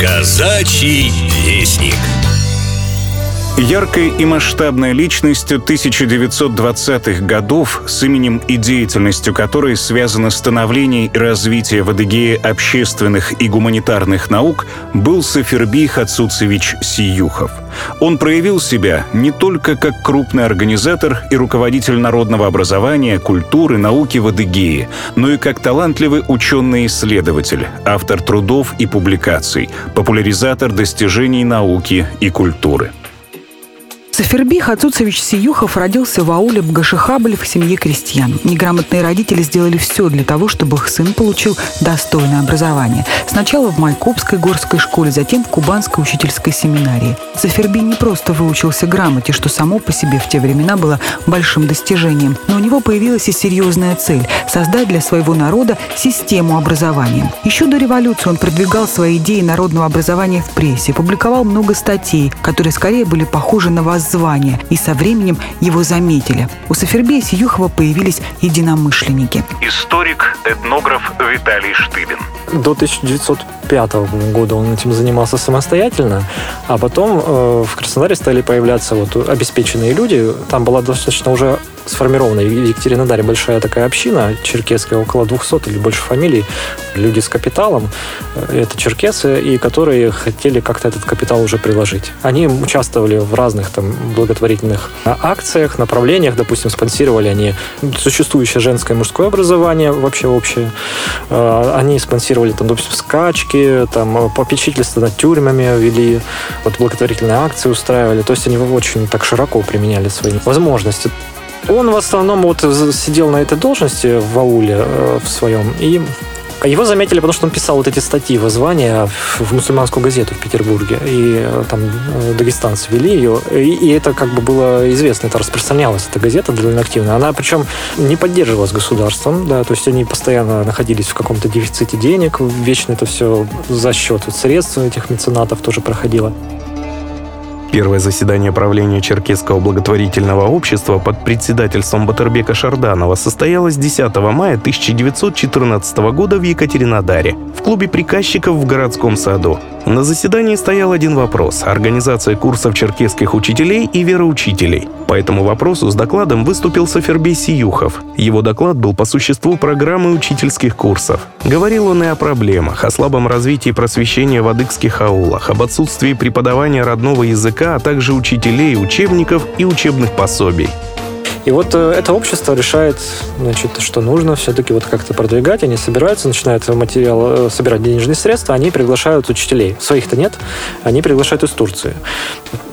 Казачий вестник. Яркой и масштабной личностью 1920-х годов, с именем и деятельностью которой связано становление и развитие в Адыгее общественных и гуманитарных наук, был Саферби Хацуцевич Сиюхов. Он проявил себя не только как крупный организатор и руководитель народного образования, культуры, науки в Адыгее, но и как талантливый ученый-исследователь, автор трудов и публикаций, популяризатор достижений науки и культуры. Саферби Хацуцевич Сиюхов родился в ауле Бгашихабль в семье крестьян. Неграмотные родители сделали все для того, чтобы их сын получил достойное образование. Сначала в Майкопской горской школе, затем в Кубанской учительской семинарии. Саферби не просто выучился грамоте, что само по себе в те времена было большим достижением, но у него появилась и серьезная цель – создать для своего народа систему образования. Еще до революции он продвигал свои идеи народного образования в прессе, публиковал много статей, которые скорее были похожи на воз звания, и со временем его заметили. У Сафербея Сиюхова появились единомышленники. Историк, этнограф Виталий Штыбин. До 1905 года он этим занимался самостоятельно, а потом э, в Краснодаре стали появляться вот обеспеченные люди. Там была достаточно уже сформирована. В Екатеринодаре большая такая община черкесская, около 200 или больше фамилий, люди с капиталом, э, это черкесы, и которые хотели как-то этот капитал уже приложить. Они участвовали в разных там благотворительных акциях, направлениях, допустим, спонсировали они существующее женское и мужское образование вообще общее, э, они спонсировали там, допустим, скачки, там попечительство над тюрьмами вели, вот благотворительные акции устраивали, то есть они очень так широко применяли свои возможности. Он в основном вот сидел на этой должности в ауле э, в своем, и его заметили, потому что он писал вот эти статьи воззвания в мусульманскую газету в Петербурге. И э, там э, дагестанцы вели ее. И, и это как бы было известно, это распространялась эта газета довольно активно. Она причем не поддерживалась государством, да, то есть они постоянно находились в каком-то дефиците денег, вечно это все за счет средств этих меценатов тоже проходило. Первое заседание правления Черкесского благотворительного общества под председательством Батырбека Шарданова состоялось 10 мая 1914 года в Екатеринодаре в клубе приказчиков в городском саду. На заседании стоял один вопрос – организация курсов черкесских учителей и вероучителей. По этому вопросу с докладом выступил Сафербей Сиюхов. Его доклад был по существу программы учительских курсов. Говорил он и о проблемах, о слабом развитии просвещения в адыгских аулах, об отсутствии преподавания родного языка, а также учителей, учебников и учебных пособий. И вот э, это общество решает, значит, что нужно все-таки вот как-то продвигать. Они собираются, начинают материал, э, собирать денежные средства, они приглашают учителей. Своих-то нет, они приглашают из Турции.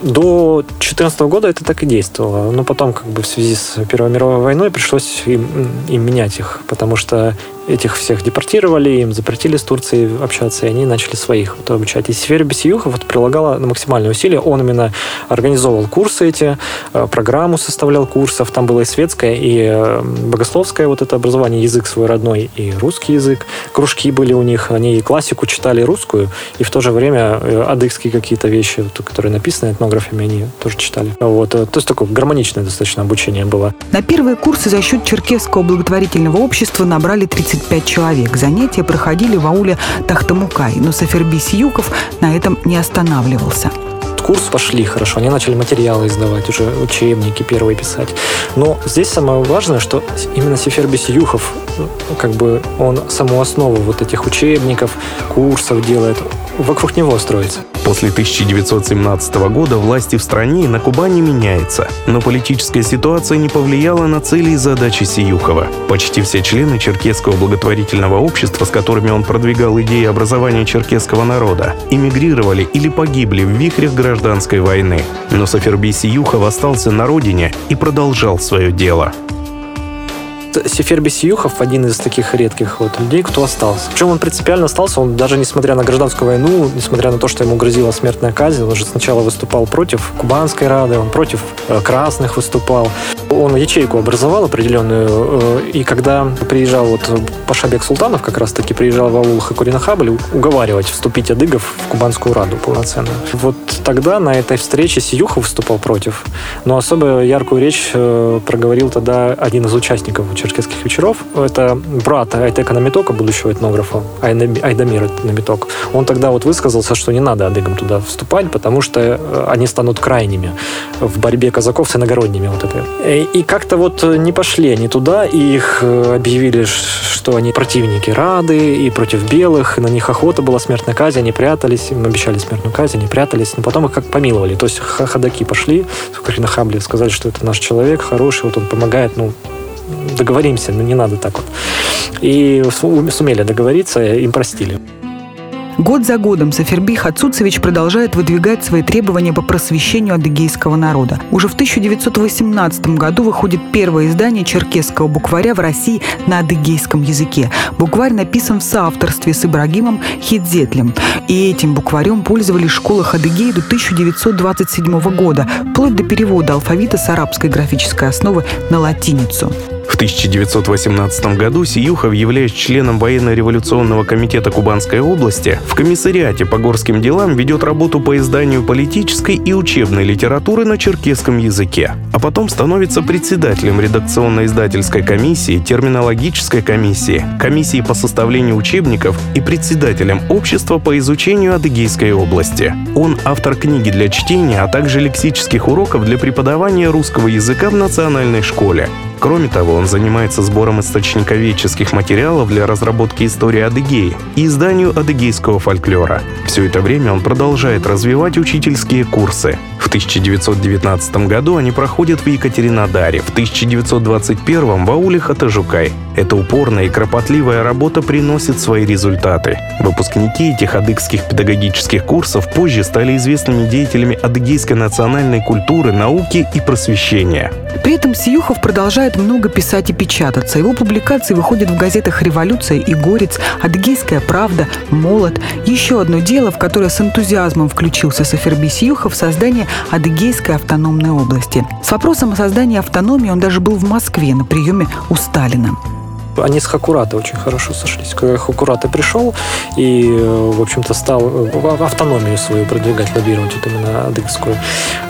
До 2014 года это так и действовало. Но потом, как бы в связи с Первой мировой войной, пришлось им, им менять их, потому что этих всех депортировали, им запретили с Турцией общаться, и они начали своих вот, обучать. И Сефер Бесиюха вот прилагала на максимальные усилия. Он именно организовывал курсы эти, э, программу составлял курсов. Там было и светское, и э, богословское вот это образование, язык свой родной, и русский язык. Кружки были у них, они и классику читали русскую, и в то же время э, адыгские какие-то вещи, которые написаны этнографами, они тоже читали. Вот. То есть такое гармоничное достаточно обучение было. На первые курсы за счет Черкесского благотворительного общества набрали 30 25 человек. Занятия проходили в ауле Тахтамукай, но Саферби Сиюков на этом не останавливался курс пошли хорошо, они начали материалы издавать, уже учебники первые писать. Но здесь самое важное, что именно Сефербис Юхов, как бы он саму основу вот этих учебников, курсов делает, вокруг него строится. После 1917 года власти в стране и на Кубани меняется, но политическая ситуация не повлияла на цели и задачи Сиюхова. Почти все члены Черкесского благотворительного общества, с которыми он продвигал идеи образования черкесского народа, эмигрировали или погибли в вихрях гражданской войны. Но Саферби Сиюхов остался на родине и продолжал свое дело. Сефер Бесиюхов один из таких редких вот людей, кто остался. Причем он принципиально остался, он даже несмотря на гражданскую войну, несмотря на то, что ему грозила смертная казнь, он же сначала выступал против Кубанской Рады, он против э, красных выступал. Он ячейку образовал определенную, э, и когда приезжал вот Пашабек Султанов, как раз таки приезжал в аул Хакурина Хабаль уговаривать вступить адыгов в Кубанскую Раду полноценную. Вот тогда на этой встрече Сиюха выступал против, но особо яркую речь э, проговорил тогда один из участников черкесских вечеров. Это брат Айтека Намитока, будущего этнографа, Айдамир Намиток. Он тогда вот высказался, что не надо адыгам туда вступать, потому что э, они станут крайними в борьбе казаков с иногородними. Вот это. И как-то вот не пошли они туда, и их э, объявили, что они противники Рады и против белых, на них охота была смертная казнь, они прятались, им обещали смертную казнь, они прятались, но потом их как помиловали. То есть ходаки пошли, на Хабли, сказали, что это наш человек хороший, вот он помогает, ну, договоримся, но не надо так вот. И сумели договориться, им простили. Год за годом Саферби Хацуцевич продолжает выдвигать свои требования по просвещению адыгейского народа. Уже в 1918 году выходит первое издание черкесского букваря в России на адыгейском языке. Букварь написан в соавторстве с Ибрагимом Хидзетлем. И этим букварем пользовались в школах до 1927 года, вплоть до перевода алфавита с арабской графической основы на латиницу. В 1918 году Сиюхов, являясь членом военно-революционного комитета Кубанской области, в комиссариате по горским делам ведет работу по изданию политической и учебной литературы на черкесском языке, а потом становится председателем редакционно-издательской комиссии, терминологической комиссии, комиссии по составлению учебников и председателем общества по изучению Адыгейской области. Он автор книги для чтения, а также лексических уроков для преподавания русского языка в национальной школе. Кроме того, он занимается сбором источниковедческих материалов для разработки истории Адыгеи и изданию адыгейского фольклора. Все это время он продолжает развивать учительские курсы. В 1919 году они проходят в Екатеринодаре, в 1921 в ауле Хатажукай. Эта упорная и кропотливая работа приносит свои результаты. Выпускники этих адыгских педагогических курсов позже стали известными деятелями адыгейской национальной культуры, науки и просвещения. При этом Сиюхов продолжает много писать и печататься. Его публикации выходят в газетах «Революция» и «Горец», «Адыгейская правда», «Молот». Еще одно дело, в которое с энтузиазмом включился Саферби Сиюхов – создание Адыгейской автономной области. С вопросом о создании автономии он даже был в Москве на приеме у Сталина. Они с Хакурата очень хорошо сошлись. Когда Хакурата пришел и, в общем-то, стал э, автономию свою продвигать, лоббировать вот именно адыгскую,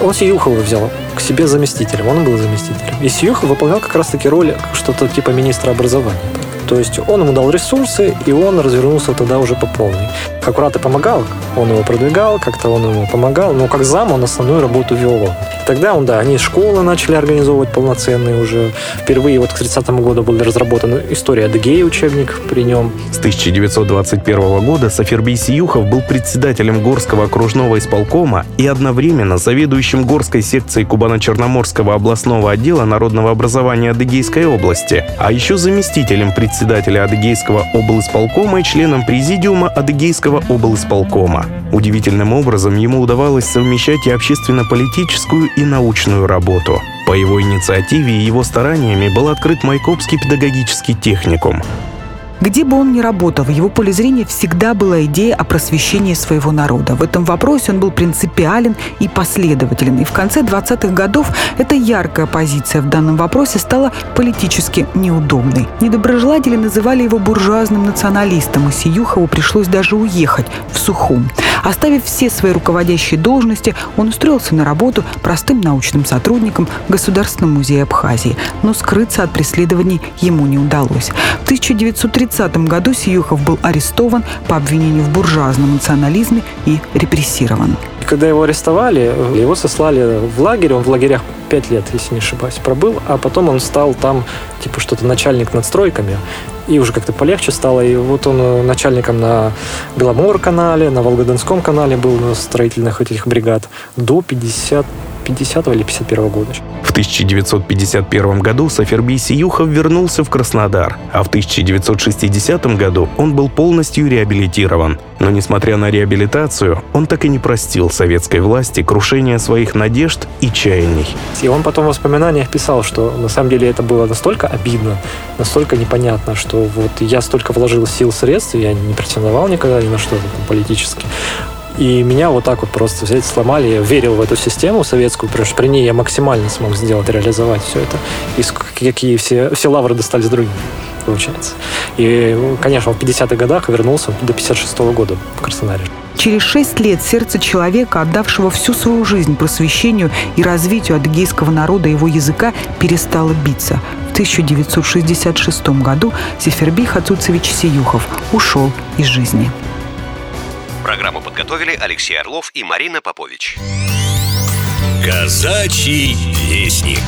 он Сиюхова взял к себе заместителем. Он был заместителем. И Сиюхов выполнял как раз-таки роль что-то типа министра образования. То есть он ему дал ресурсы, и он развернулся тогда уже по полной. Хакурата помогал, он его продвигал, как-то он ему помогал, но как зам он основную работу вел. Тогда он, да, они школы начали организовывать полноценные уже. Впервые вот к 30 году был разработан история Адыгеи учебник при нем. С 1921 года Сафербий Сиюхов был председателем Горского окружного исполкома и одновременно заведующим Горской секцией Кубано-Черноморского областного отдела народного образования Адыгейской области, а еще заместителем председателя Адыгейского облисполкома и членом президиума Адыгейского облисполкома. Удивительным образом ему удавалось совмещать и общественно-политическую, и научную работу. По его инициативе и его стараниями был открыт Майкопский педагогический техникум. Где бы он ни работал, в его поле зрения всегда была идея о просвещении своего народа. В этом вопросе он был принципиален и последователен. И в конце 20-х годов эта яркая позиция в данном вопросе стала политически неудобной. Недоброжелатели называли его буржуазным националистом, и Сиюхову пришлось даже уехать в Сухум. Оставив все свои руководящие должности, он устроился на работу простым научным сотрудником в Государственном музее Абхазии. Но скрыться от преследований ему не удалось. В 1930 1930 году Сиюхов был арестован по обвинению в буржуазном национализме и репрессирован. Когда его арестовали, его сослали в лагерь, он в лагерях пять лет, если не ошибаюсь, пробыл, а потом он стал там, типа, что-то начальник над стройками, и уже как-то полегче стало, и вот он начальником на Беломор-канале, на Волгодонском канале был на строительных этих бригад до 50 50 или 51 года. В 1951 году Сафербий Сиюхов вернулся в Краснодар, а в 1960 году он был полностью реабилитирован. Но несмотря на реабилитацию, он так и не простил советской власти крушение своих надежд и чаяний. И он потом в воспоминаниях писал, что на самом деле это было настолько обидно, настолько непонятно, что вот я столько вложил сил, средств, я не претендовал никогда ни на что политически. И меня вот так вот просто взять, сломали. Я верил в эту систему советскую, потому что при ней я максимально смог сделать, реализовать все это. И какие все, все лавры достались другим получается. И, конечно, в 50-х годах вернулся до 56 -го года в Краснодаре. Через шесть лет сердце человека, отдавшего всю свою жизнь просвещению и развитию адыгейского народа и его языка, перестало биться. В 1966 году Сефербий Хацуцевич Сиюхов ушел из жизни. Программу подготовили Алексей Орлов и Марина Попович. Казачий вестник.